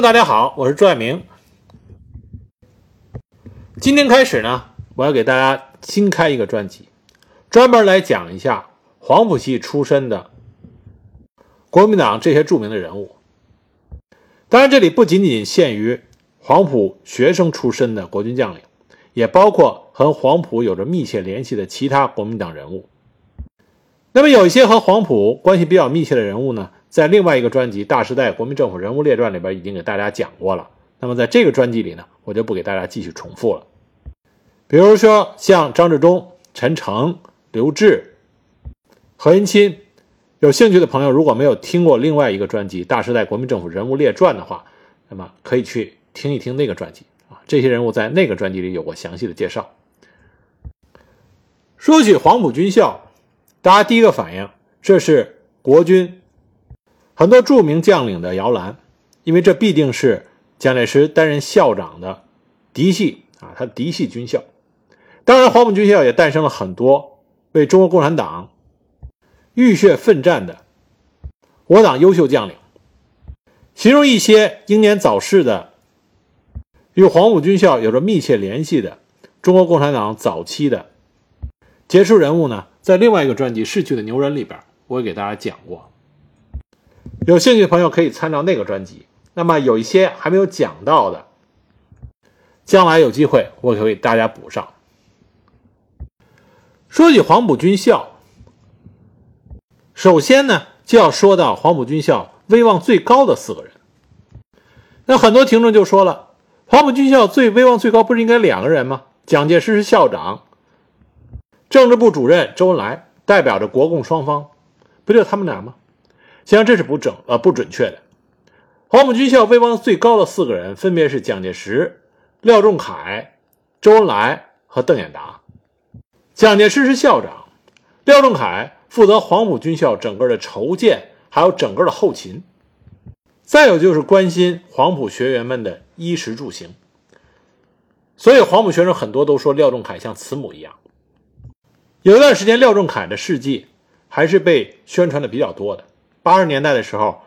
大家好，我是朱爱明。今天开始呢，我要给大家新开一个专辑，专门来讲一下黄埔系出身的国民党这些著名的人物。当然，这里不仅仅限于黄埔学生出身的国军将领，也包括和黄埔有着密切联系的其他国民党人物。那么，有一些和黄埔关系比较密切的人物呢？在另外一个专辑《大时代国民政府人物列传》里边已经给大家讲过了。那么在这个专辑里呢，我就不给大家继续重复了。比如说像张治中、陈诚、刘峙、何应钦，有兴趣的朋友如果没有听过另外一个专辑《大时代国民政府人物列传》的话，那么可以去听一听那个专辑啊。这些人物在那个专辑里有过详细的介绍。说起黄埔军校，大家第一个反应，这是国军。很多著名将领的摇篮，因为这必定是蒋介石担任校长的嫡系啊，他嫡系军校。当然，黄埔军校也诞生了很多为中国共产党浴血奋战的我党优秀将领，其中一些英年早逝的、与黄埔军校有着密切联系的中国共产党早期的杰出人物呢，在另外一个专辑《逝去的牛人》里边，我也给大家讲过。有兴趣的朋友可以参照那个专辑。那么有一些还没有讲到的，将来有机会我会给大家补上。说起黄埔军校，首先呢就要说到黄埔军校威望最高的四个人。那很多听众就说了，黄埔军校最威望最高不是应该两个人吗？蒋介石是校长，政治部主任周恩来代表着国共双方，不就他们俩吗？实上这是不整呃不准确的。黄埔军校威望最高的四个人分别是蒋介石、廖仲恺、周恩来和邓演达。蒋介石是校长，廖仲恺负责黄埔军校整个的筹建，还有整个的后勤。再有就是关心黄埔学员们的衣食住行。所以黄埔学生很多都说廖仲恺像慈母一样。有一段时间，廖仲恺的事迹还是被宣传的比较多的。八十年代的时候，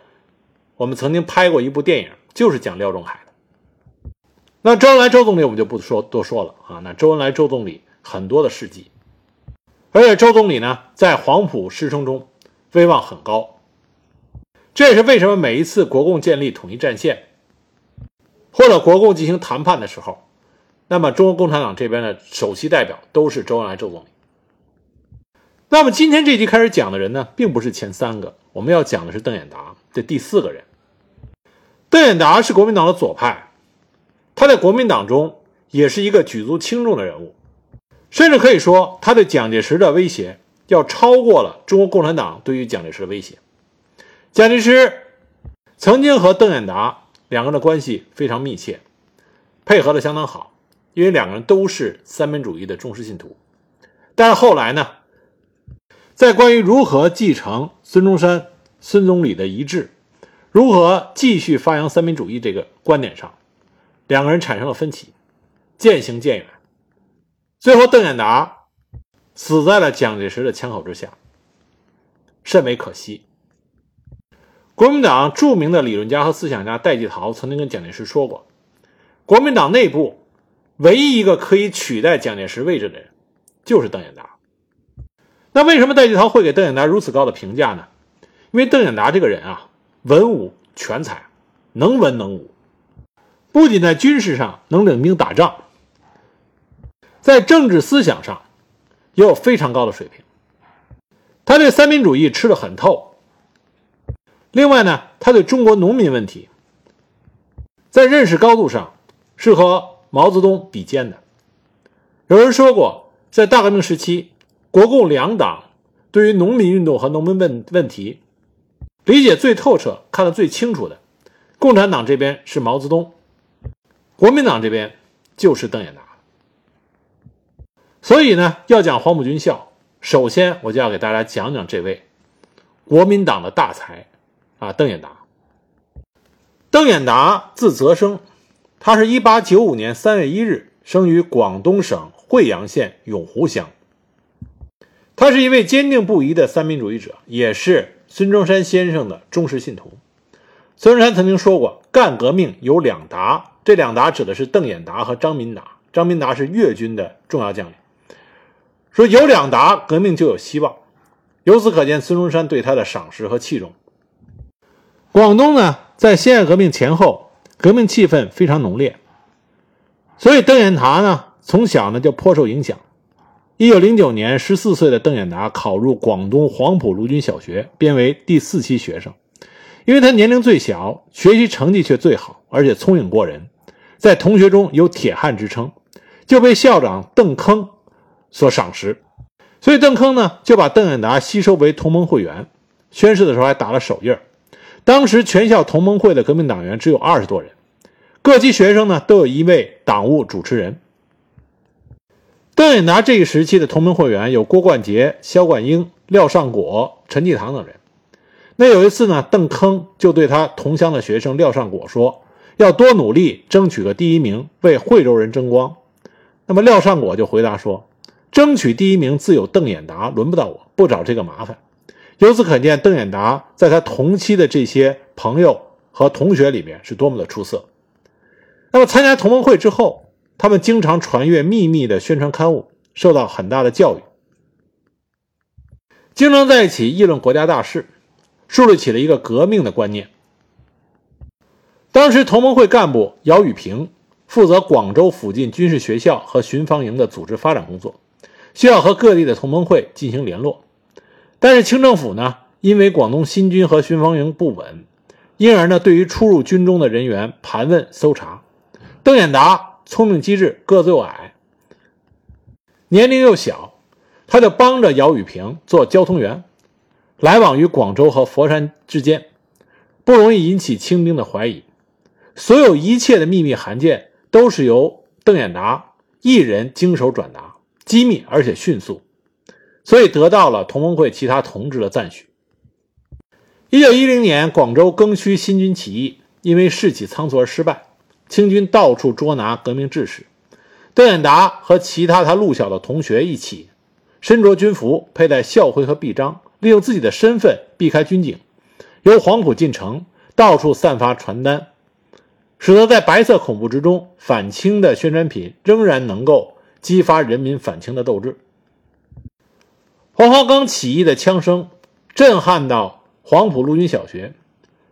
我们曾经拍过一部电影，就是讲廖仲恺的。那周恩来周总理我们就不说多说了啊。那周恩来周总理很多的事迹，而且周总理呢在黄埔师生中威望很高。这也是为什么每一次国共建立统一战线，或者国共进行谈判的时候，那么中国共产党这边的首席代表都是周恩来周总理。那么今天这集开始讲的人呢，并不是前三个，我们要讲的是邓演达这第四个人。邓演达是国民党的左派，他在国民党中也是一个举足轻重的人物，甚至可以说他对蒋介石的威胁要超过了中国共产党对于蒋介石的威胁。蒋介石曾经和邓演达两个人的关系非常密切，配合的相当好，因为两个人都是三民主义的忠实信徒。但是后来呢？在关于如何继承孙中山、孙总理的遗志，如何继续发扬三民主义这个观点上，两个人产生了分歧，渐行渐远。最后，邓演达死在了蒋介石的枪口之下，甚为可惜。国民党著名的理论家和思想家戴季陶曾经跟蒋介石说过，国民党内部唯一一个可以取代蒋介石位置的人，就是邓演达。那为什么戴季陶会给邓演达如此高的评价呢？因为邓演达这个人啊，文武全才，能文能武，不仅在军事上能领兵打仗，在政治思想上也有非常高的水平。他对三民主义吃得很透。另外呢，他对中国农民问题，在认识高度上是和毛泽东比肩的。有人说过，在大革命时期。国共两党对于农民运动和农民问问题理解最透彻、看得最清楚的，共产党这边是毛泽东，国民党这边就是邓演达。所以呢，要讲黄埔军校，首先我就要给大家讲讲这位国民党的大才啊，邓演达。邓演达字泽生，他是一八九五年三月一日生于广东省惠阳县永湖乡。他是一位坚定不移的三民主义者，也是孙中山先生的忠实信徒。孙中山曾经说过：“干革命有两达，这两达指的是邓演达和张民达。张民达是粤军的重要将领。说有两达，革命就有希望。由此可见，孙中山对他的赏识和器重。广东呢，在辛亥革命前后，革命气氛非常浓烈，所以邓演达呢，从小呢就颇受影响。一九零九年，十四岁的邓演达考入广东黄埔陆军小学，编为第四期学生。因为他年龄最小，学习成绩却最好，而且聪颖过人，在同学中有“铁汉”之称，就被校长邓铿所赏识。所以邓铿呢，就把邓演达吸收为同盟会员，宣誓的时候还打了手印当时全校同盟会的革命党员只有二十多人，各级学生呢都有一位党务主持人。邓演达这一时期的同盟会员有郭冠杰、萧冠英、廖尚果、陈济棠等人。那有一次呢，邓铿就对他同乡的学生廖尚果说：“要多努力，争取个第一名，为惠州人争光。”那么廖尚果就回答说：“争取第一名自有邓演达，轮不到我，不找这个麻烦。”由此可见，邓演达在他同期的这些朋友和同学里面是多么的出色。那么参加同盟会之后，他们经常传阅秘密的宣传刊物，受到很大的教育，经常在一起议论国家大事，树立起了一个革命的观念。当时同盟会干部姚宇平负责广州附近军事学校和巡防营的组织发展工作，需要和各地的同盟会进行联络。但是清政府呢，因为广东新军和巡防营不稳，因而呢，对于出入军中的人员盘问搜查。邓演达聪明机智，个子又矮，年龄又小，他就帮着姚宇平做交通员，来往于广州和佛山之间，不容易引起清兵的怀疑。所有一切的秘密函件都是由邓演达一人经手转达，机密而且迅速。所以得到了同盟会其他同志的赞许。一九一零年，广州庚戌新军起义因为士气仓促而失败，清军到处捉拿革命志士。邓演达和其他他路小的同学一起，身着军服，佩戴校徽和臂章，利用自己的身份避开军警，由黄埔进城，到处散发传单，使得在白色恐怖之中，反清的宣传品仍然能够激发人民反清的斗志。黄花岗起义的枪声震撼到黄埔陆军小学。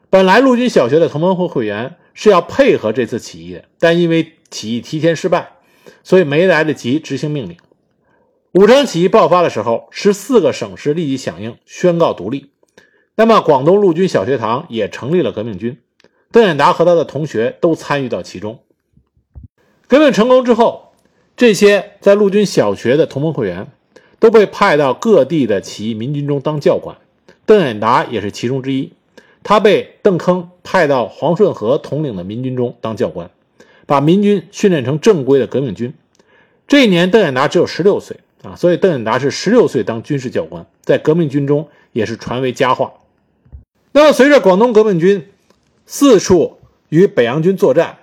本来陆军小学的同盟会会员是要配合这次起义的，但因为起义提前失败，所以没来得及执行命令。武昌起义爆发的时候，十四个省市立即响应，宣告独立。那么，广东陆军小学堂也成立了革命军，邓演达和他的同学都参与到其中。革命成功之后，这些在陆军小学的同盟会员。都被派到各地的起义民军中当教官，邓演达也是其中之一。他被邓铿派到黄顺和统领的民军中当教官，把民军训练成正规的革命军。这一年，邓演达只有十六岁啊，所以邓演达是十六岁当军事教官，在革命军中也是传为佳话。那么，随着广东革命军四处与北洋军作战，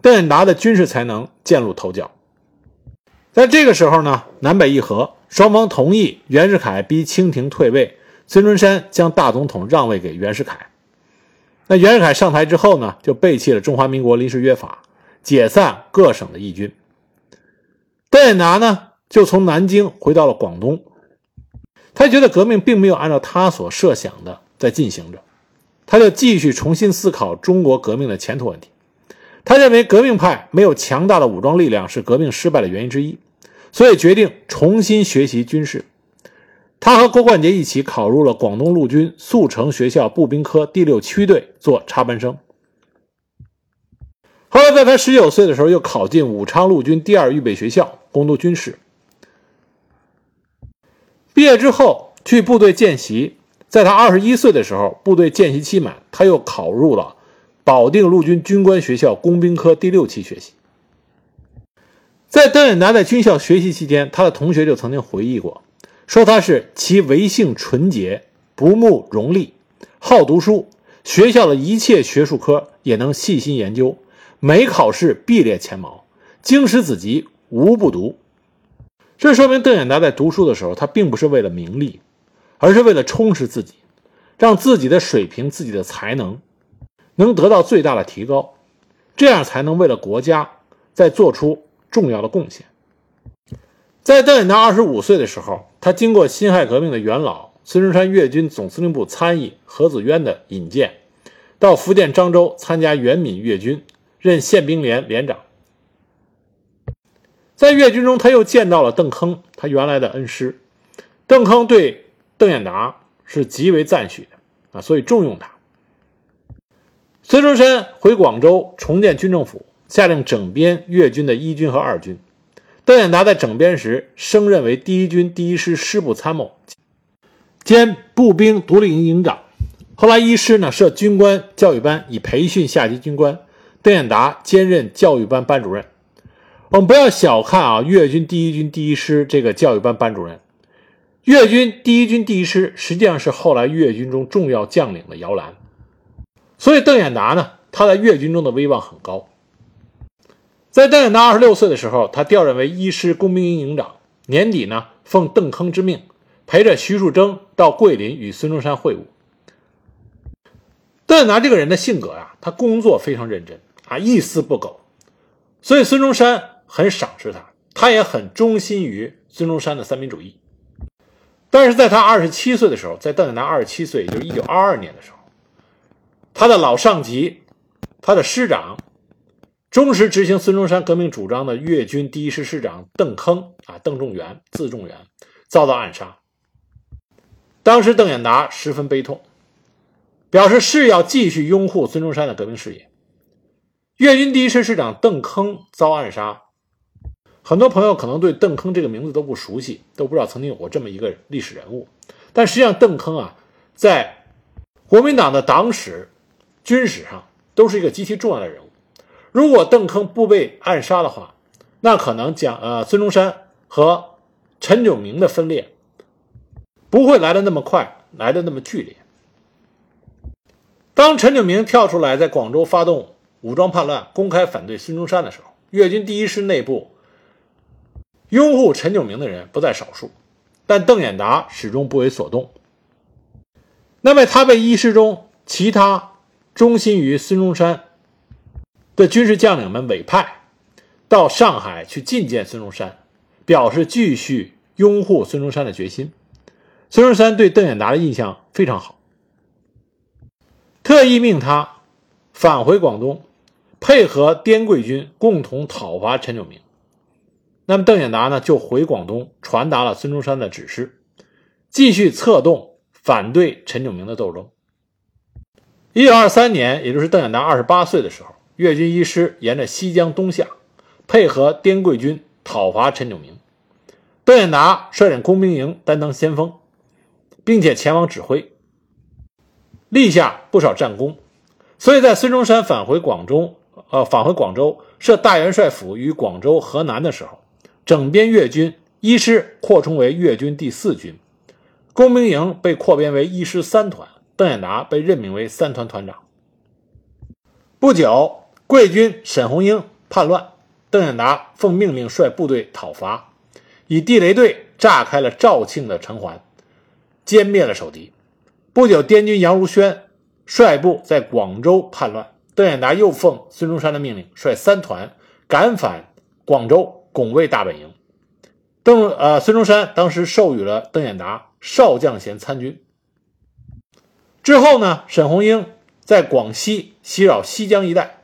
邓演达的军事才能渐露头角。在这个时候呢，南北议和。双方同意袁世凯逼清廷退位，孙中山将大总统让位给袁世凯。那袁世凯上台之后呢，就背弃了中华民国临时约法，解散各省的义军。邓演达呢，就从南京回到了广东。他觉得革命并没有按照他所设想的在进行着，他就继续重新思考中国革命的前途问题。他认为革命派没有强大的武装力量是革命失败的原因之一。所以决定重新学习军事。他和郭冠杰一起考入了广东陆军速成学校步兵科第六区队做插班生。后来，在他十九岁的时候，又考进武昌陆军第二预备学校攻读军事。毕业之后去部队见习，在他二十一岁的时候，部队见习期满，他又考入了保定陆军军官学校工兵科第六期学习。在邓演达在军校学习期间，他的同学就曾经回忆过，说他是其为性纯洁，不慕荣利，好读书，学校的一切学术科也能细心研究，每考试必列前茅，经史子集无不读。这说明邓演达在读书的时候，他并不是为了名利，而是为了充实自己，让自己的水平、自己的才能能得到最大的提高，这样才能为了国家再做出重要的贡献。在邓演达二十五岁的时候，他经过辛亥革命的元老孙中山粤军总司令部参议何子渊的引荐，到福建漳州参加原闽粤军，任宪兵连连长。在粤军中，他又见到了邓铿，他原来的恩师。邓铿对邓演达是极为赞许的啊，所以重用他。孙中山回广州重建军政府，下令整编粤军的一军和二军。邓演达在整编时升任为第一军第一师师部参谋，兼步兵独立营营长。后来一师呢设军官教育班，以培训下级军官。邓演达兼任教育班班主任。我们不要小看啊，粤军第一军第一师这个教育班班主任。粤军第一军第一师实际上是后来粤军中重要将领的摇篮，所以邓演达呢，他在粤军中的威望很高。在邓演达二十六岁的时候，他调任为一师工兵营营长。年底呢，奉邓铿之命，陪着徐树铮到桂林与孙中山会晤。邓演达这个人的性格呀，他工作非常认真啊，一丝不苟，所以孙中山很赏识他，他也很忠心于孙中山的三民主义。但是在他二十七岁的时候，在邓演达二十七岁，也就是一九二二年的时候，他的老上级，他的师长。忠实执行孙中山革命主张的粤军第一师师长邓铿啊，邓仲元字仲元遭到暗杀。当时邓演达十分悲痛，表示是要继续拥护孙中山的革命事业。粤军第一师师长邓铿遭暗杀，很多朋友可能对邓铿这个名字都不熟悉，都不知道曾经有过这么一个历史人物。但实际上，邓铿啊，在国民党的党史、军史上都是一个极其重要的人物。如果邓铿不被暗杀的话，那可能蒋呃孙中山和陈炯明的分裂不会来的那么快，来的那么剧烈。当陈炯明跳出来在广州发动武装叛乱，公开反对孙中山的时候，粤军第一师内部拥护陈炯明的人不在少数，但邓演达始终不为所动。那么他被一师中其他忠心于孙中山。的军事将领们委派到上海去觐见孙中山，表示继续拥护孙中山的决心。孙中山对邓演达的印象非常好，特意命他返回广东，配合滇桂军共同讨伐陈炯明。那么邓演达呢，就回广东传达了孙中山的指示，继续策动反对陈炯明的斗争。一九二三年，也就是邓演达二十八岁的时候。粤军一师沿着西江东下，配合滇桂军讨伐陈炯明。邓演达率领工兵营担当先锋，并且前往指挥，立下不少战功。所以在孙中山返回广州，呃，返回广州设大元帅府于广州、河南的时候，整编粤军一师扩充为粤军第四军，工兵营被扩编为一师三团，邓演达被任命为三团团长。不久。桂军沈鸿英叛乱，邓演达奉命令率部队讨伐，以地雷队炸开了肇庆的城环，歼灭了守敌。不久，滇军杨如轩率部在广州叛乱，邓演达又奉孙中山的命令，率三团赶返广州，拱卫大本营。邓呃，孙中山当时授予了邓演达少将衔参军。之后呢，沈鸿英在广西袭扰西江一带。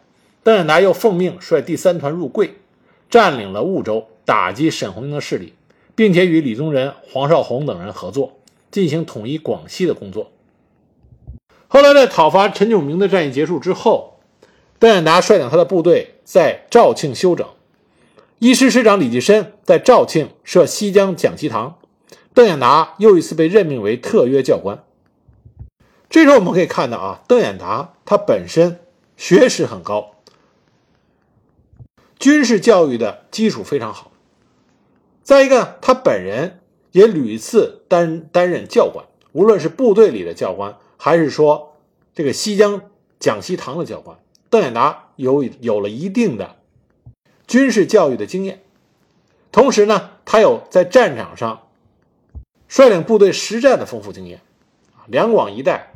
邓演达又奉命率第三团入桂，占领了婺州，打击沈鸿英的势力，并且与李宗仁、黄绍竑等人合作，进行统一广西的工作。后来，在讨伐陈炯明的战役结束之后，邓演达率领他的部队在肇庆休整。一师师长李济深在肇庆设西江讲习堂，邓演达又一次被任命为特约教官。这时候我们可以看到啊，邓演达他本身学识很高。军事教育的基础非常好。再一个，他本人也屡次担担任教官，无论是部队里的教官，还是说这个西江讲习堂的教官，邓演达有有了一定的军事教育的经验。同时呢，他有在战场上率领部队实战的丰富经验。两广一带，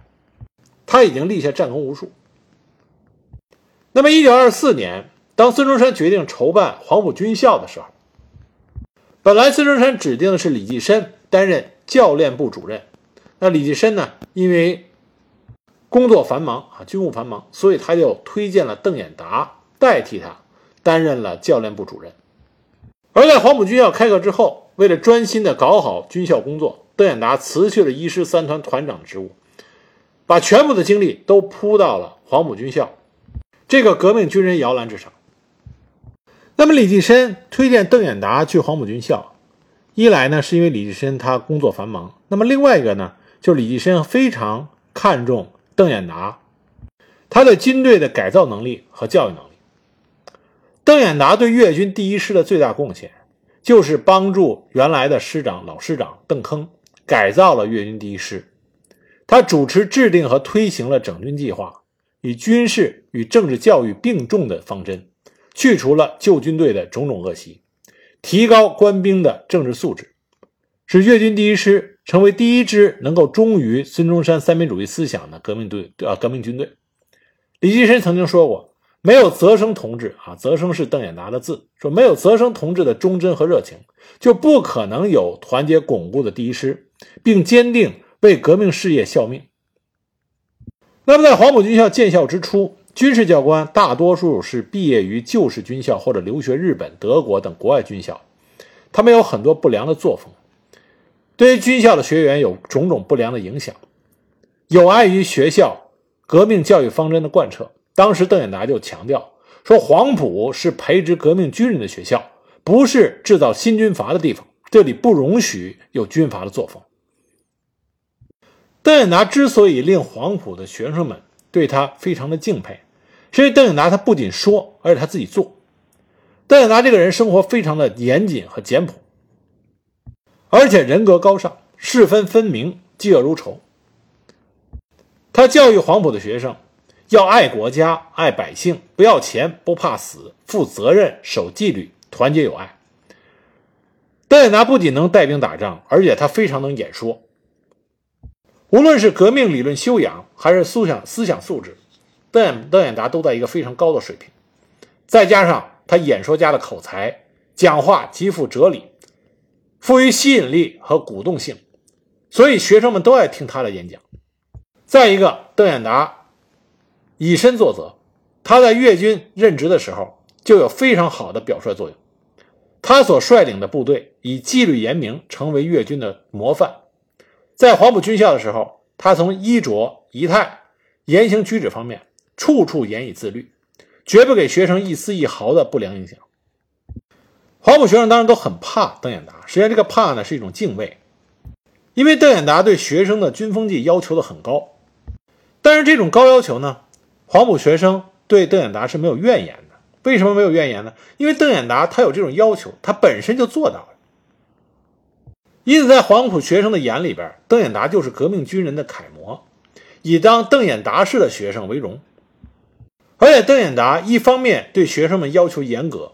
他已经立下战功无数。那么，一九二四年，当孙中山决定筹办黄埔军校的时候，本来孙中山指定的是李济深担任教练部主任。那李济深呢，因为工作繁忙啊，军务繁忙，所以他就推荐了邓演达代替他担任了教练部主任。而在黄埔军校开课之后，为了专心的搞好军校工作，邓演达辞去了一师三团团长职务，把全部的精力都扑到了黄埔军校这个革命军人摇篮之上。那么李济深推荐邓演达去黄埔军校，一来呢是因为李济深他工作繁忙，那么另外一个呢就是李济深非常看重邓演达他对军队的改造能力和教育能力。邓演达对粤军第一师的最大贡献，就是帮助原来的师长老师长邓铿改造了粤军第一师。他主持制定和推行了整军计划，以军事与政治教育并重的方针，去除了旧军队的种种恶习，提高官兵的政治素质，使粤军第一师成为第一支能够忠于孙中山三民主义思想的革命队啊革命军队。李济深曾经说过。没有泽生同志啊，泽生是邓演达的字，说没有泽生同志的忠贞和热情，就不可能有团结巩固的第一师，并坚定为革命事业效命。那么，在黄埔军校建校之初，军事教官大多数是毕业于旧式军校或者留学日本、德国等国外军校，他们有很多不良的作风，对于军校的学员有种种不良的影响，有碍于学校革命教育方针的贯彻。当时邓演达就强调说：“黄埔是培植革命军人的学校，不是制造新军阀的地方，这里不容许有军阀的作风。”邓演达之所以令黄埔的学生们对他非常的敬佩，所以邓颖达他不仅说，而且他自己做。邓颖达这个人生活非常的严谨和简朴，而且人格高尚，事分分明，嫉恶如仇。他教育黄埔的学生。要爱国家、爱百姓，不要钱，不怕死，负责任，守纪律，团结友爱。邓颖达不仅能带兵打仗，而且他非常能演说。无论是革命理论修养，还是思想思想素质，邓邓演达都在一个非常高的水平。再加上他演说家的口才，讲话极富哲理，富于吸引力和鼓动性，所以学生们都爱听他的演讲。再一个，邓演达。以身作则，他在粤军任职的时候就有非常好的表率作用。他所率领的部队以纪律严明，成为粤军的模范。在黄埔军校的时候，他从衣着仪态、言行举止方面，处处严以自律，绝不给学生一丝一毫的不良影响。黄埔学生当然都很怕邓演达，实际上这个怕呢是一种敬畏，因为邓演达对学生的军风纪要求的很高。但是这种高要求呢？黄埔学生对邓演达是没有怨言的，为什么没有怨言呢？因为邓演达他有这种要求，他本身就做到了。因此，在黄埔学生的眼里边，邓演达就是革命军人的楷模，以当邓演达式的学生为荣。而且，邓演达一方面对学生们要求严格，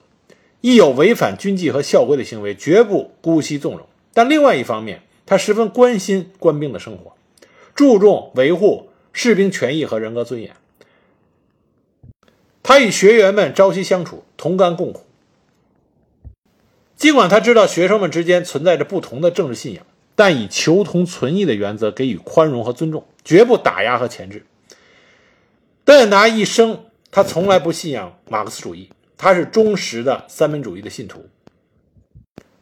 一有违反军纪和校规的行为，绝不姑息纵容；但另外一方面，他十分关心官兵的生活，注重维护士兵权益和人格尊严。他与学员们朝夕相处，同甘共苦。尽管他知道学生们之间存在着不同的政治信仰，但以求同存异的原则给予宽容和尊重，绝不打压和钳制。邓演达一生，他从来不信仰马克思主义，他是忠实的三民主义的信徒。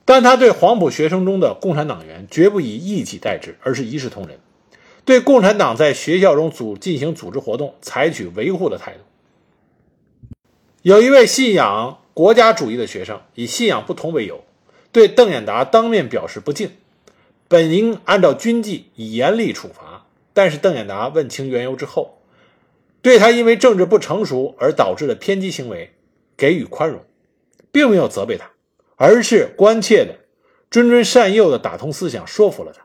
但他对黄埔学生中的共产党员，绝不以一己代之，而是一视同仁，对共产党在学校中组进行组织活动，采取维护的态度。有一位信仰国家主义的学生，以信仰不同为由，对邓演达当面表示不敬，本应按照军纪以严厉处罚。但是邓演达问清缘由之后，对他因为政治不成熟而导致的偏激行为给予宽容，并没有责备他，而是关切的、谆谆善诱的打通思想，说服了他，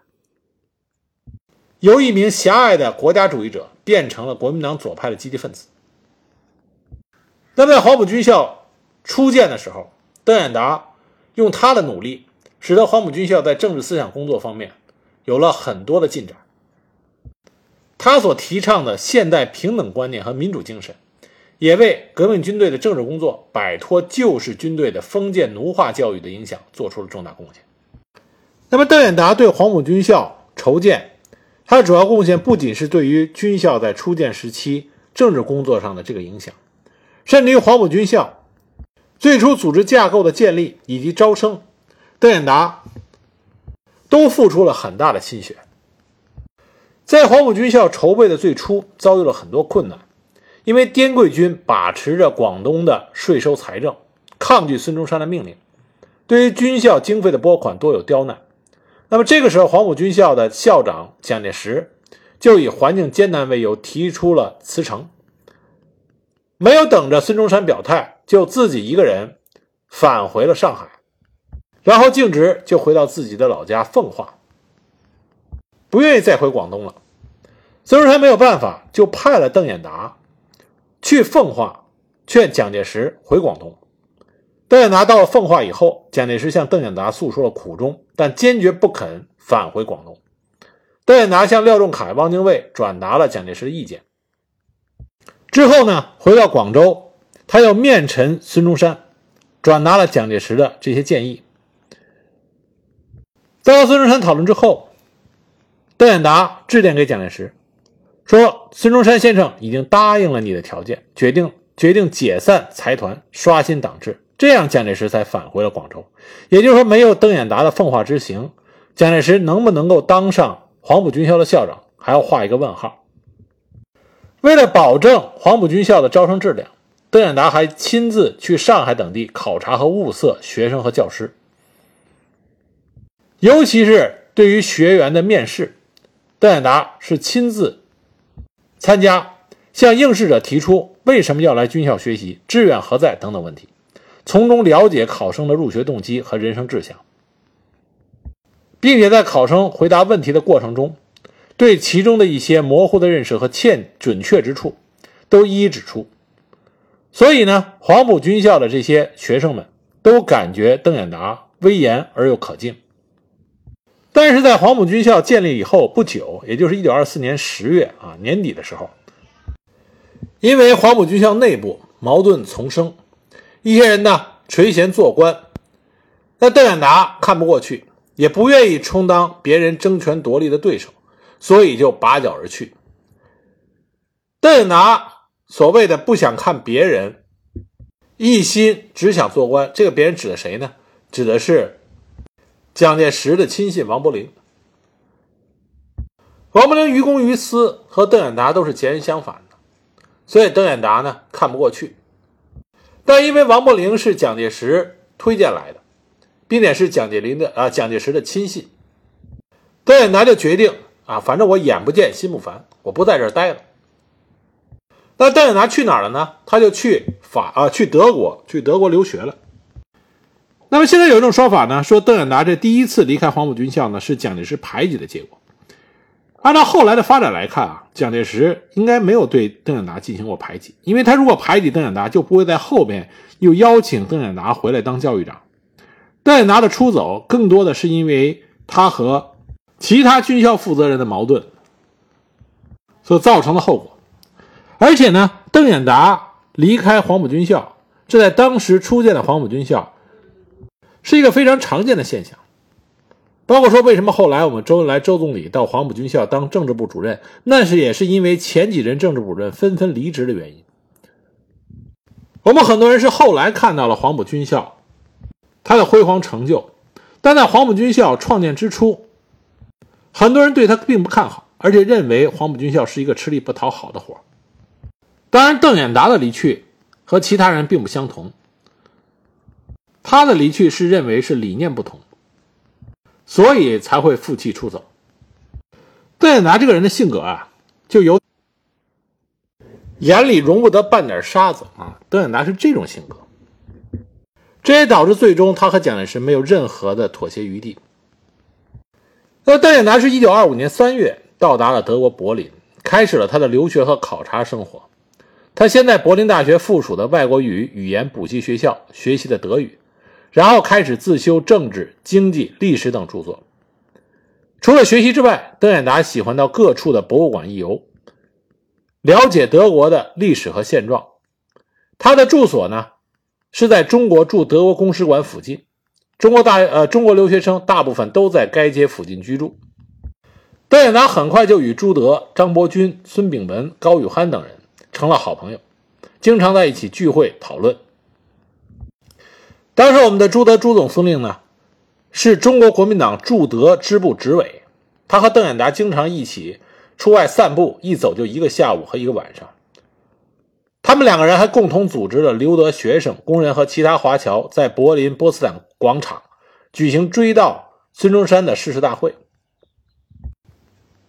由一名狭隘的国家主义者变成了国民党左派的积极分子。那，在黄埔军校初建的时候，邓演达用他的努力，使得黄埔军校在政治思想工作方面有了很多的进展。他所提倡的现代平等观念和民主精神，也为革命军队的政治工作摆脱旧式军队的封建奴化教育的影响做出了重大贡献。那么，邓演达对黄埔军校筹建，他的主要贡献不仅是对于军校在初建时期政治工作上的这个影响，甚至于黄埔军校最初组织架构的建立以及招生，邓演达都付出了很大的心血。在黄埔军校筹备的最初，遭遇了很多困难，因为滇桂军把持着广东的税收财政，抗拒孙中山的命令，对于军校经费的拨款多有刁难。那么这个时候，黄埔军校的校长蒋介石就以环境艰难为由提出了辞呈，没有等着孙中山表态，就自己一个人返回了上海，然后径直就回到自己的老家奉化。不愿意再回广东了，孙中山没有办法，就派了邓演达去奉化劝蒋介石回广东。邓演达到了奉化以后，蒋介石向邓演达诉说了苦衷，但坚决不肯返回广东。邓演达向廖仲恺、汪精卫转达了蒋介石的意见。之后呢，回到广州，他又面陈孙中山，转达了蒋介石的这些建议。在和孙中山讨论之后。邓演达致电给蒋介石，说：“孙中山先生已经答应了你的条件，决定决定解散财团，刷新党制，这样蒋介石才返回了广州。也就是说，没有邓演达的奉化之行，蒋介石能不能够当上黄埔军校的校长，还要画一个问号。为了保证黄埔军校的招生质量，邓演达还亲自去上海等地考察和物色学生和教师，尤其是对于学员的面试。”邓演达是亲自参加，向应试者提出为什么要来军校学习、志愿何在等等问题，从中了解考生的入学动机和人生志向，并且在考生回答问题的过程中，对其中的一些模糊的认识和欠准确之处都一一指出。所以呢，黄埔军校的这些学生们都感觉邓演达威严而又可敬。但是在黄埔军校建立以后不久，也就是一九二四年十月啊年底的时候，因为黄埔军校内部矛盾丛生，一些人呢垂涎做官，那邓演达看不过去，也不愿意充当别人争权夺利的对手，所以就拔脚而去。邓演达所谓的不想看别人，一心只想做官，这个别人指的谁呢？指的是。蒋介石的亲信王伯龄，王伯龄于公于私和邓演达都是截然相反的，所以邓演达呢看不过去。但因为王伯龄是蒋介石推荐来的，并且是蒋介林的啊蒋介石的亲信，邓演达就决定啊，反正我眼不见心不烦，我不在这儿待了。那邓演达去哪儿了呢？他就去法啊，去德国，去德国留学了。那么现在有一种说法呢，说邓演达这第一次离开黄埔军校呢，是蒋介石排挤的结果。按照后来的发展来看啊，蒋介石应该没有对邓演达进行过排挤，因为他如果排挤邓演达，就不会在后边又邀请邓演达回来当教育长。邓演达的出走，更多的是因为他和其他军校负责人的矛盾所造成的后果。而且呢，邓演达离开黄埔军校，这在当时初建的黄埔军校。是一个非常常见的现象，包括说为什么后来我们周恩来周总理到黄埔军校当政治部主任，那是也是因为前几任政治部主任纷纷离职的原因。我们很多人是后来看到了黄埔军校它的辉煌成就，但在黄埔军校创建之初，很多人对他并不看好，而且认为黄埔军校是一个吃力不讨好的活当然，邓演达的离去和其他人并不相同。他的离去是认为是理念不同，所以才会负气出走。邓演达这个人的性格啊，就有眼里容不得半点沙子啊。邓演达是这种性格，这也导致最终他和蒋介石没有任何的妥协余地。那邓演达是一九二五年三月到达了德国柏林，开始了他的留学和考察生活。他先在柏林大学附属的外国语语言补习学校学习的德语。然后开始自修政治、经济、历史等著作。除了学习之外，邓演达喜欢到各处的博物馆一游，了解德国的历史和现状，他的住所呢是在中国驻德国公使馆附近。中国大呃中国留学生大部分都在该街附近居住。邓演达很快就与朱德、张伯钧、孙炳文、高语涵等人成了好朋友，经常在一起聚会讨论。当时我们的朱德朱总司令呢，是中国国民党驻德支部执委，他和邓演达经常一起出外散步，一走就一个下午和一个晚上。他们两个人还共同组织了留德学生、工人和其他华侨在柏林波茨坦广场举行追悼孙中山的誓师大会。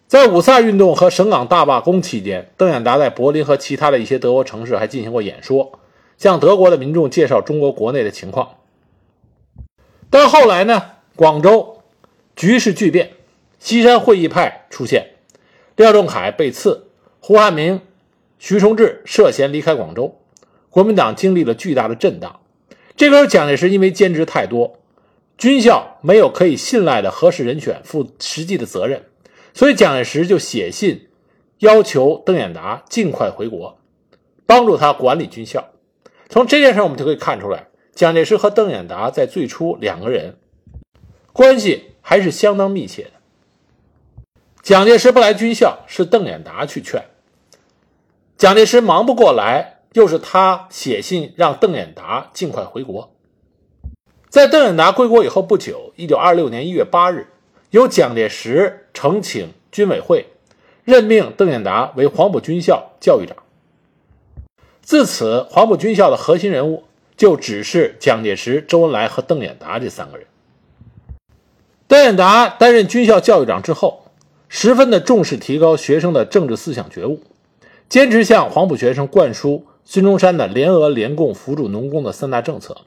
在五卅运动和省港大罢工期间，邓演达在柏林和其他的一些德国城市还进行过演说，向德国的民众介绍中国国内的情况。但后来呢，广州局势巨变，西山会议派出现，廖仲恺被刺，胡汉民、徐崇智涉嫌离开广州，国民党经历了巨大的震荡。这个时候，蒋介石因为兼职太多，军校没有可以信赖的合适人选负实际的责任。所以蒋介石就写信要求邓演达尽快回国，帮助他管理军校。从这件事我们就可以看出来，蒋介石和邓演达在最初两个人关系还是相当密切的。蒋介石不来军校是邓演达去劝，蒋介石忙不过来，又是他写信让邓演达尽快回国。在邓演达归国以后不久，一九二六年一月八日。由蒋介石呈请军委会，任命邓演达为黄埔军校教育长。自此，黄埔军校的核心人物就只是蒋介石、周恩来和邓演达这三个人。邓演达担任军校教育长之后，十分的重视提高学生的政治思想觉悟，坚持向黄埔学生灌输孙中山的联俄联共扶助农工的三大政策，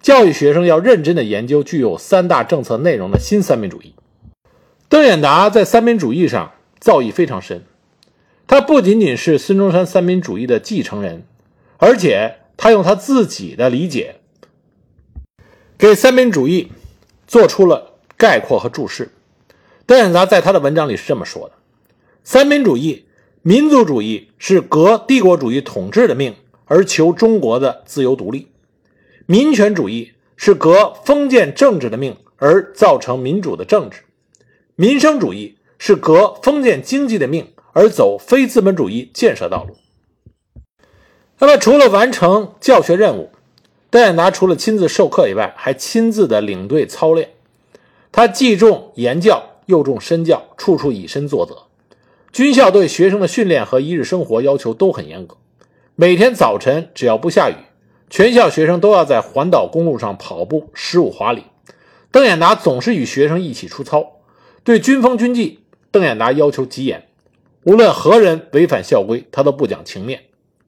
教育学生要认真的研究具有三大政策内容的新三民主义。邓演达在三民主义上造诣非常深，他不仅仅是孙中山三民主义的继承人，而且他用他自己的理解，给三民主义做出了概括和注释。邓演达在他的文章里是这么说的：“三民主义，民族主义是革帝国主义统治的命而求中国的自由独立；民权主义是革封建政治的命而造成民主的政治。”民生主义是革封建经济的命而走非资本主义建设道路。那么，除了完成教学任务，邓演达除了亲自授课以外，还亲自的领队操练。他既重言教，又重身教，处处以身作则。军校对学生的训练和一日生活要求都很严格。每天早晨，只要不下雨，全校学生都要在环岛公路上跑步十五华里。邓演达总是与学生一起出操。对军风军纪，邓演达要求极严，无论何人违反校规，他都不讲情面，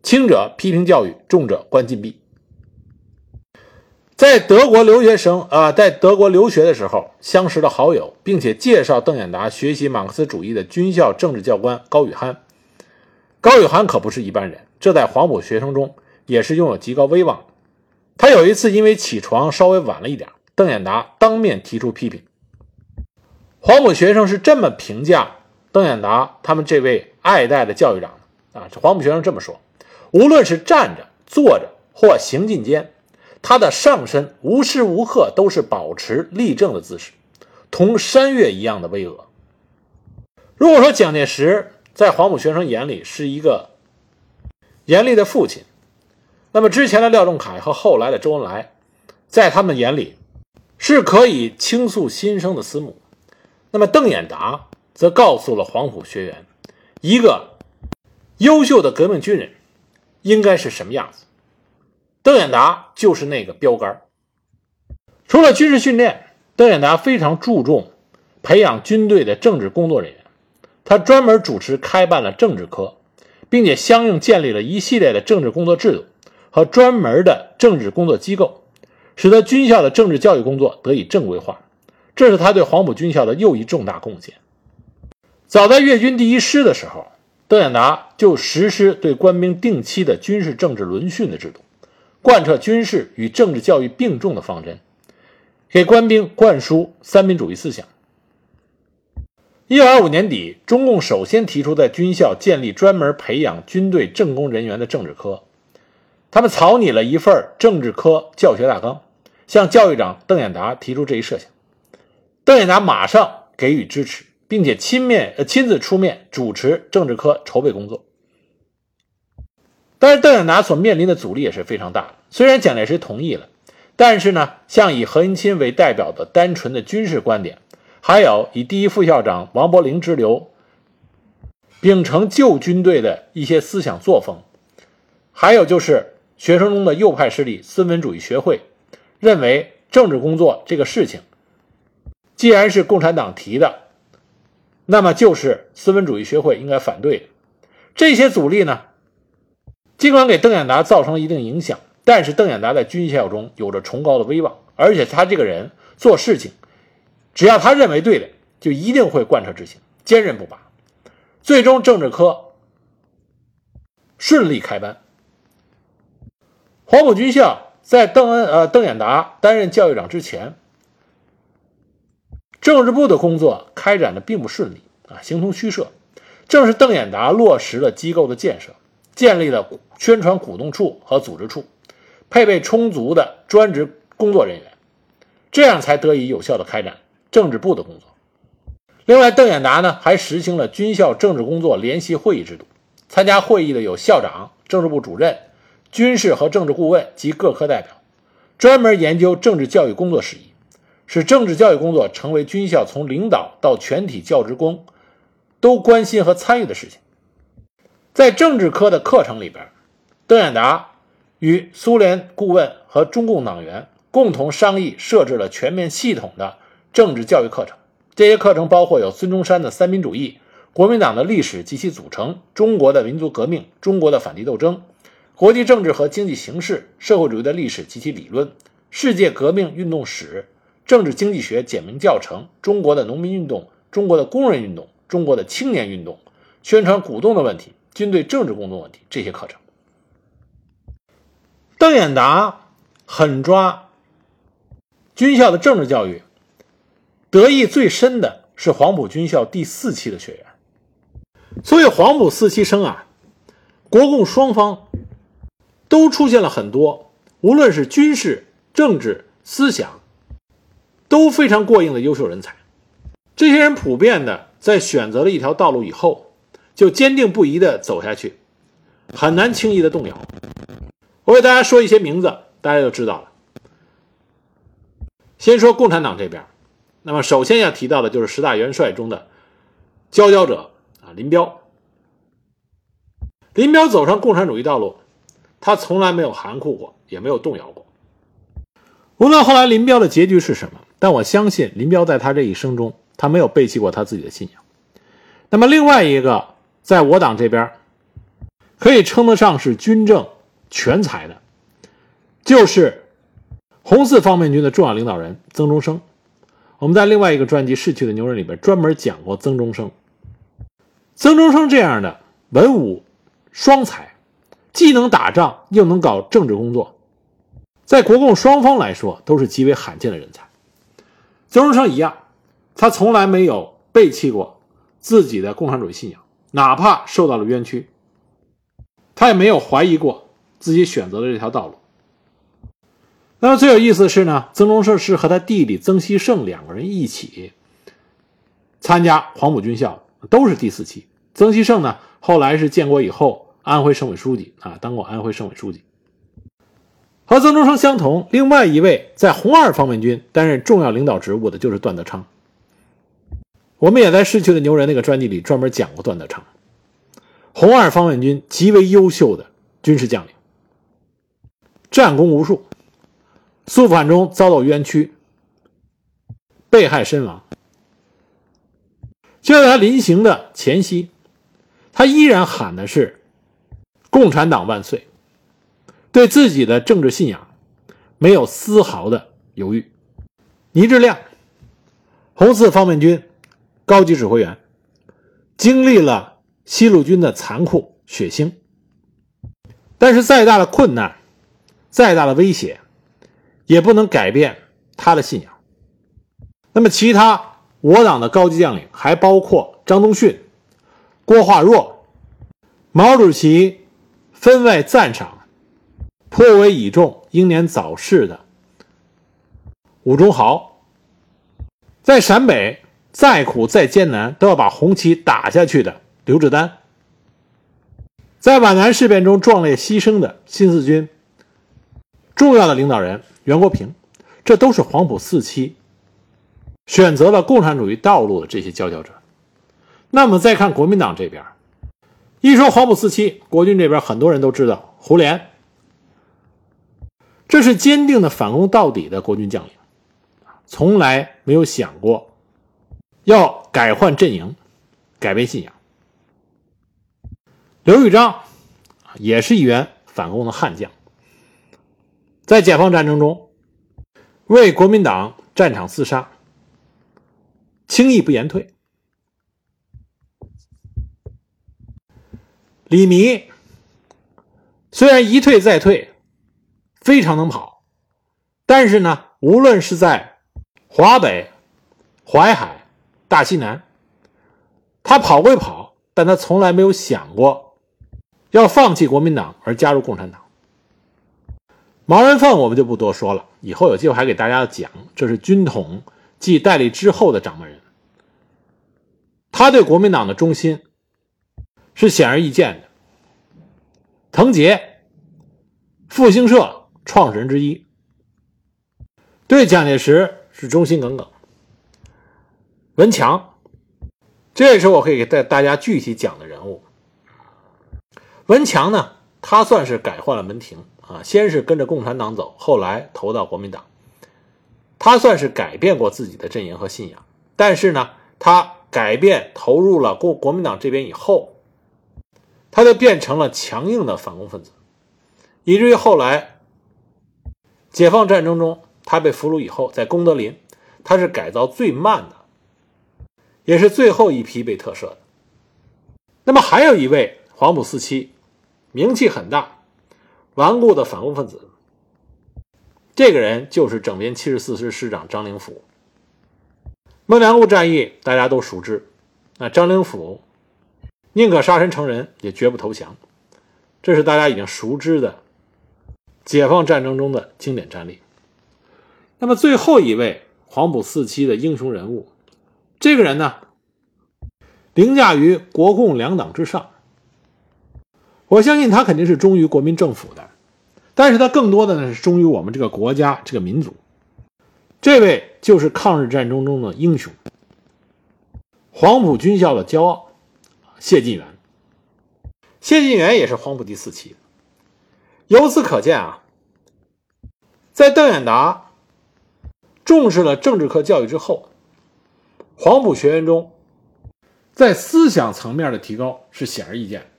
轻者批评教育，重者关禁闭。在德国留学生啊，在德国留学的时候相识的好友，并且介绍邓演达学习马克思主义的军校政治教官高语涵。高语涵可不是一般人，这在黄埔学生中也是拥有极高威望。他有一次因为起床稍微晚了一点，邓演达当面提出批评。黄埔学生是这么评价邓演达他们这位爱戴的教育长的啊！这黄埔学生这么说：无论是站着、坐着或行进间，他的上身无时无刻都是保持立正的姿势，同山岳一样的巍峨。如果说蒋介石在黄埔学生眼里是一个严厉的父亲，那么之前的廖仲恺和后来的周恩来，在他们眼里是可以倾诉心声的思母。那么，邓演达则告诉了黄埔学员，一个优秀的革命军人应该是什么样子。邓演达就是那个标杆。除了军事训练，邓演达非常注重培养军队的政治工作人员。他专门主持开办了政治科，并且相应建立了一系列的政治工作制度和专门的政治工作机构，使得军校的政治教育工作得以正规化。这是他对黄埔军校的又一重大贡献。早在粤军第一师的时候，邓演达就实施对官兵定期的军事政治轮训的制度，贯彻军事与政治教育并重的方针，给官兵灌输三民主义思想。一九二五年底，中共首先提出在军校建立专门培养军队政工人员的政治科，他们草拟了一份政治科教学大纲，向教育长邓演达提出这一设想。邓演达马上给予支持，并且亲面呃亲自出面主持政治科筹备工作。但是邓演达所面临的阻力也是非常大的。虽然蒋介石同意了，但是呢，像以何应钦为代表的单纯的军事观点，还有以第一副校长王伯龄之流秉承旧军队的一些思想作风，还有就是学生中的右派势力孙文主义学会，认为政治工作这个事情，既然是共产党提的，那么就是资本主义学会应该反对的。这些阻力呢？尽管给邓演达造成了一定影响，但是邓演达在军校中有着崇高的威望，而且他这个人做事情，只要他认为对的，就一定会贯彻执行，坚韧不拔。最终，政治科顺利开班。黄埔军校在邓恩呃邓演达担任教育长之前，政治部的工作开展的并不顺利啊，形同虚设。正是邓演达落实了机构的建设。建立了宣传鼓动处和组织处，配备充足的专职工作人员，这样才得以有效的开展政治部的工作。另外，邓演达呢还实行了军校政治工作联席会议制度，参加会议的有校长、政治部主任、军事和政治顾问及各科代表，专门研究政治教育工作事宜，使政治教育工作成为军校从领导到全体教职工都关心和参与的事情。在政治科的课程里边，邓演达与苏联顾问和中共党员共同商议，设置了全面系统的政治教育课程。这些课程包括有孙中山的三民主义、国民党的历史及其组成、中国的民族革命、中国的反帝斗争、国际政治和经济形势、社会主义的历史及其理论、世界革命运动史、政治经济学简明教程、中国的农民运动、中国的工人运动、中国的青年运动、宣传鼓动的问题。军队政治工作问题这些课程，邓演达狠抓军校的政治教育，得益最深的是黄埔军校第四期的学员。所以黄埔四期生啊，国共双方都出现了很多，无论是军事、政治、思想都非常过硬的优秀人才。这些人普遍的在选择了一条道路以后。就坚定不移地走下去，很难轻易的动摇。我给大家说一些名字，大家就知道了。先说共产党这边，那么首先要提到的就是十大元帅中的佼佼者啊，林彪。林彪走上共产主义道路，他从来没有含糊过，也没有动摇过。无论后来林彪的结局是什么，但我相信林彪在他这一生中，他没有背弃过他自己的信仰。那么另外一个。在我党这边，可以称得上是军政全才的，就是红四方面军的重要领导人曾中生。我们在另外一个专辑《逝去的牛人》里边专门讲过曾中生。曾中生这样的文武双才，既能打仗又能搞政治工作，在国共双方来说都是极为罕见的人才。曾中生一样，他从来没有背弃过自己的共产主义信仰。哪怕受到了冤屈，他也没有怀疑过自己选择的这条道路。那么最有意思的是呢，曾中生是和他弟弟曾希圣两个人一起参加黄埔军校，都是第四期。曾希圣呢，后来是建国以后安徽省委书记啊，当过安徽省委书记。和曾中生相同，另外一位在红二方面军担任重要领导职务的就是段德昌。我们也在《逝去的牛人》那个专辑里专门讲过段德昌，红二方面军极为优秀的军事将领，战功无数，肃反中遭到冤屈，被害身亡。就在他临行的前夕，他依然喊的是“共产党万岁”，对自己的政治信仰没有丝毫的犹豫。倪志亮，红四方面军。高级指挥员经历了西路军的残酷血腥，但是再大的困难，再大的威胁，也不能改变他的信仰。那么，其他我党的高级将领还包括张宗逊、郭化若、毛主席分外赞赏、颇为倚重英年早逝的。武忠豪，在陕北再苦再艰难都要把红旗打下去的刘志丹，在皖南事变中壮烈牺牲的新四军。重要的领导人袁国平，这都是黄埔四期。选择了共产主义道路的这些佼佼者。那么再看国民党这边，一说黄埔四期，国军这边很多人都知道胡琏，这是坚定的反攻到底的国军将领，从来没有想过要改换阵营、改变信仰。刘玉章也是一员反攻的悍将，在解放战争中为国民党战场厮杀，轻易不言退。李弥虽然一退再退，非常能跑，但是呢，无论是在华北、淮海、大西南，他跑归跑，但他从来没有想过要放弃国民党而加入共产党。毛人凤我们就不多说了，以后有机会还给大家讲，这是军统继戴笠之后的掌门人，他对国民党的忠心。是显而易见的。滕杰，复兴社创始人之一，对蒋介石是忠心耿耿。文强，这也是我可以给大大家具体讲的人物。文强呢，他算是改换了门庭啊，先是跟着共产党走，后来投到国民党。他算是改变过自己的阵营和信仰，但是呢，他改变投入了国国民党这边以后。他就变成了强硬的反共分子，以至于后来解放战争中，他被俘虏以后，在功德林，他是改造最慢的，也是最后一批被特赦的。那么还有一位黄埔四期，名气很大、顽固的反共分子，这个人就是整编七十四师师长张灵甫。孟良崮战役大家都熟知，那张灵甫。宁可杀身成仁，也绝不投降，这是大家已经熟知的解放战争中的经典战例。那么最后一位黄埔四期的英雄人物，这个人呢，凌驾于国共两党之上。我相信他肯定是忠于国民政府的，但是他更多的呢是忠于我们这个国家、这个民族。这位就是抗日战争中的英雄，黄埔军校的骄傲。谢晋元，谢晋元也是黄埔第四期。由此可见啊，在邓演达重视了政治课教育之后，黄埔学员中在思想层面的提高是显而易见，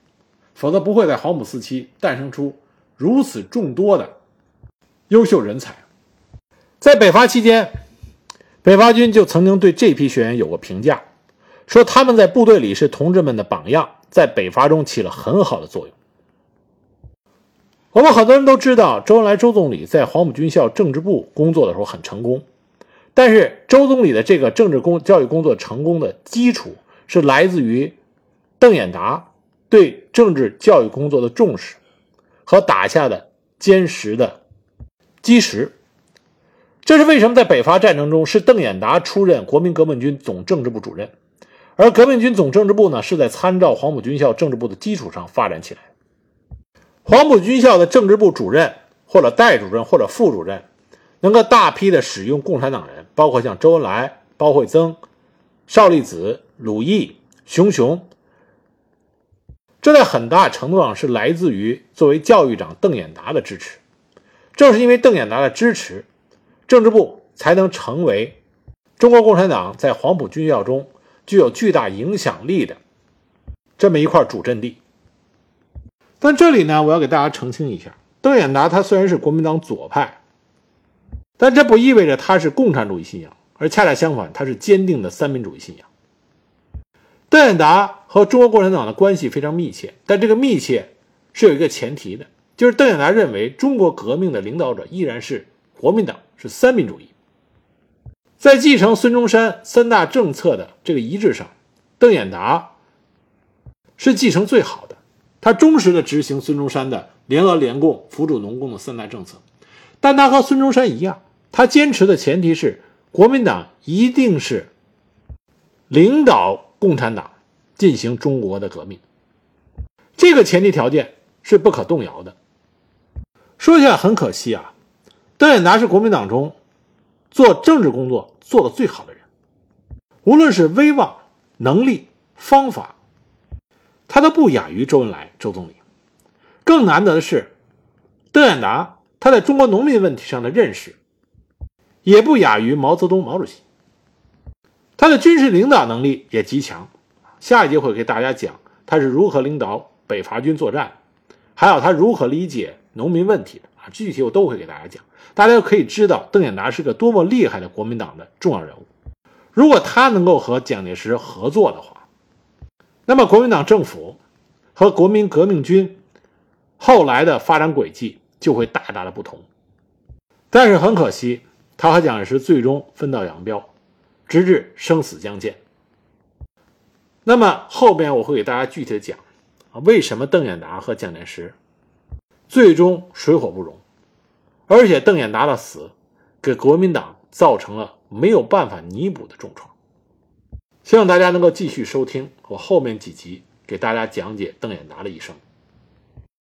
否则不会在黄埔四期诞生出如此众多的优秀人才。在北伐期间，北伐军就曾经对这批学员有过评价。说他们在部队里是同志们的榜样，在北伐中起了很好的作用。我们很多人都知道，周恩来周总理在黄埔军校政治部工作的时候很成功，但是周总理的这个政治工教育工作成功的基础是来自于邓演达对政治教育工作的重视和打下的坚实的基石。这是为什么在北伐战争中是邓演达出任国民革命军总政治部主任。而革命军总政治部呢，是在参照黄埔军校政治部的基础上发展起来。黄埔军校的政治部主任或者代主任或者副主任，能够大批的使用共产党人，包括像周恩来、包惠曾、邵力子、鲁毅、熊雄。这在很大程度上是来自于作为教育长邓演达的支持。正是因为邓演达的支持，政治部才能成为中国共产党在黄埔军校中。具有巨大影响力的这么一块主阵地，但这里呢，我要给大家澄清一下：邓演达他虽然是国民党左派，但这不意味着他是共产主义信仰，而恰恰相反，他是坚定的三民主义信仰。邓演达和中国共产党的关系非常密切，但这个密切是有一个前提的，就是邓演达认为中国革命的领导者依然是国民党，是三民主义。在继承孙中山三大政策的这个一致上，邓演达是继承最好的。他忠实的执行孙中山的联俄联共、扶助农工的三大政策。但他和孙中山一样，他坚持的前提是国民党一定是领导共产党进行中国的革命，这个前提条件是不可动摇的。说起来很可惜啊，邓演达是国民党中做政治工作做的最好的人，无论是威望、能力、方法，他都不亚于周恩来、周总理。更难得的是，邓演达他在中国农民问题上的认识，也不亚于毛泽东、毛主席。他的军事领导能力也极强，下一节会给大家讲他是如何领导北伐军作战，还有他如何理解。农民问题的啊，具体我都会给大家讲，大家就可以知道邓演达是个多么厉害的国民党的重要人物。如果他能够和蒋介石合作的话，那么国民党政府和国民革命军后来的发展轨迹就会大大的不同。但是很可惜，他和蒋介石最终分道扬镳，直至生死相见。那么后边我会给大家具体的讲啊，为什么邓演达和蒋介石。最终水火不容，而且邓演达的死给国民党造成了没有办法弥补的重创。希望大家能够继续收听我后面几集，给大家讲解邓演达的一生。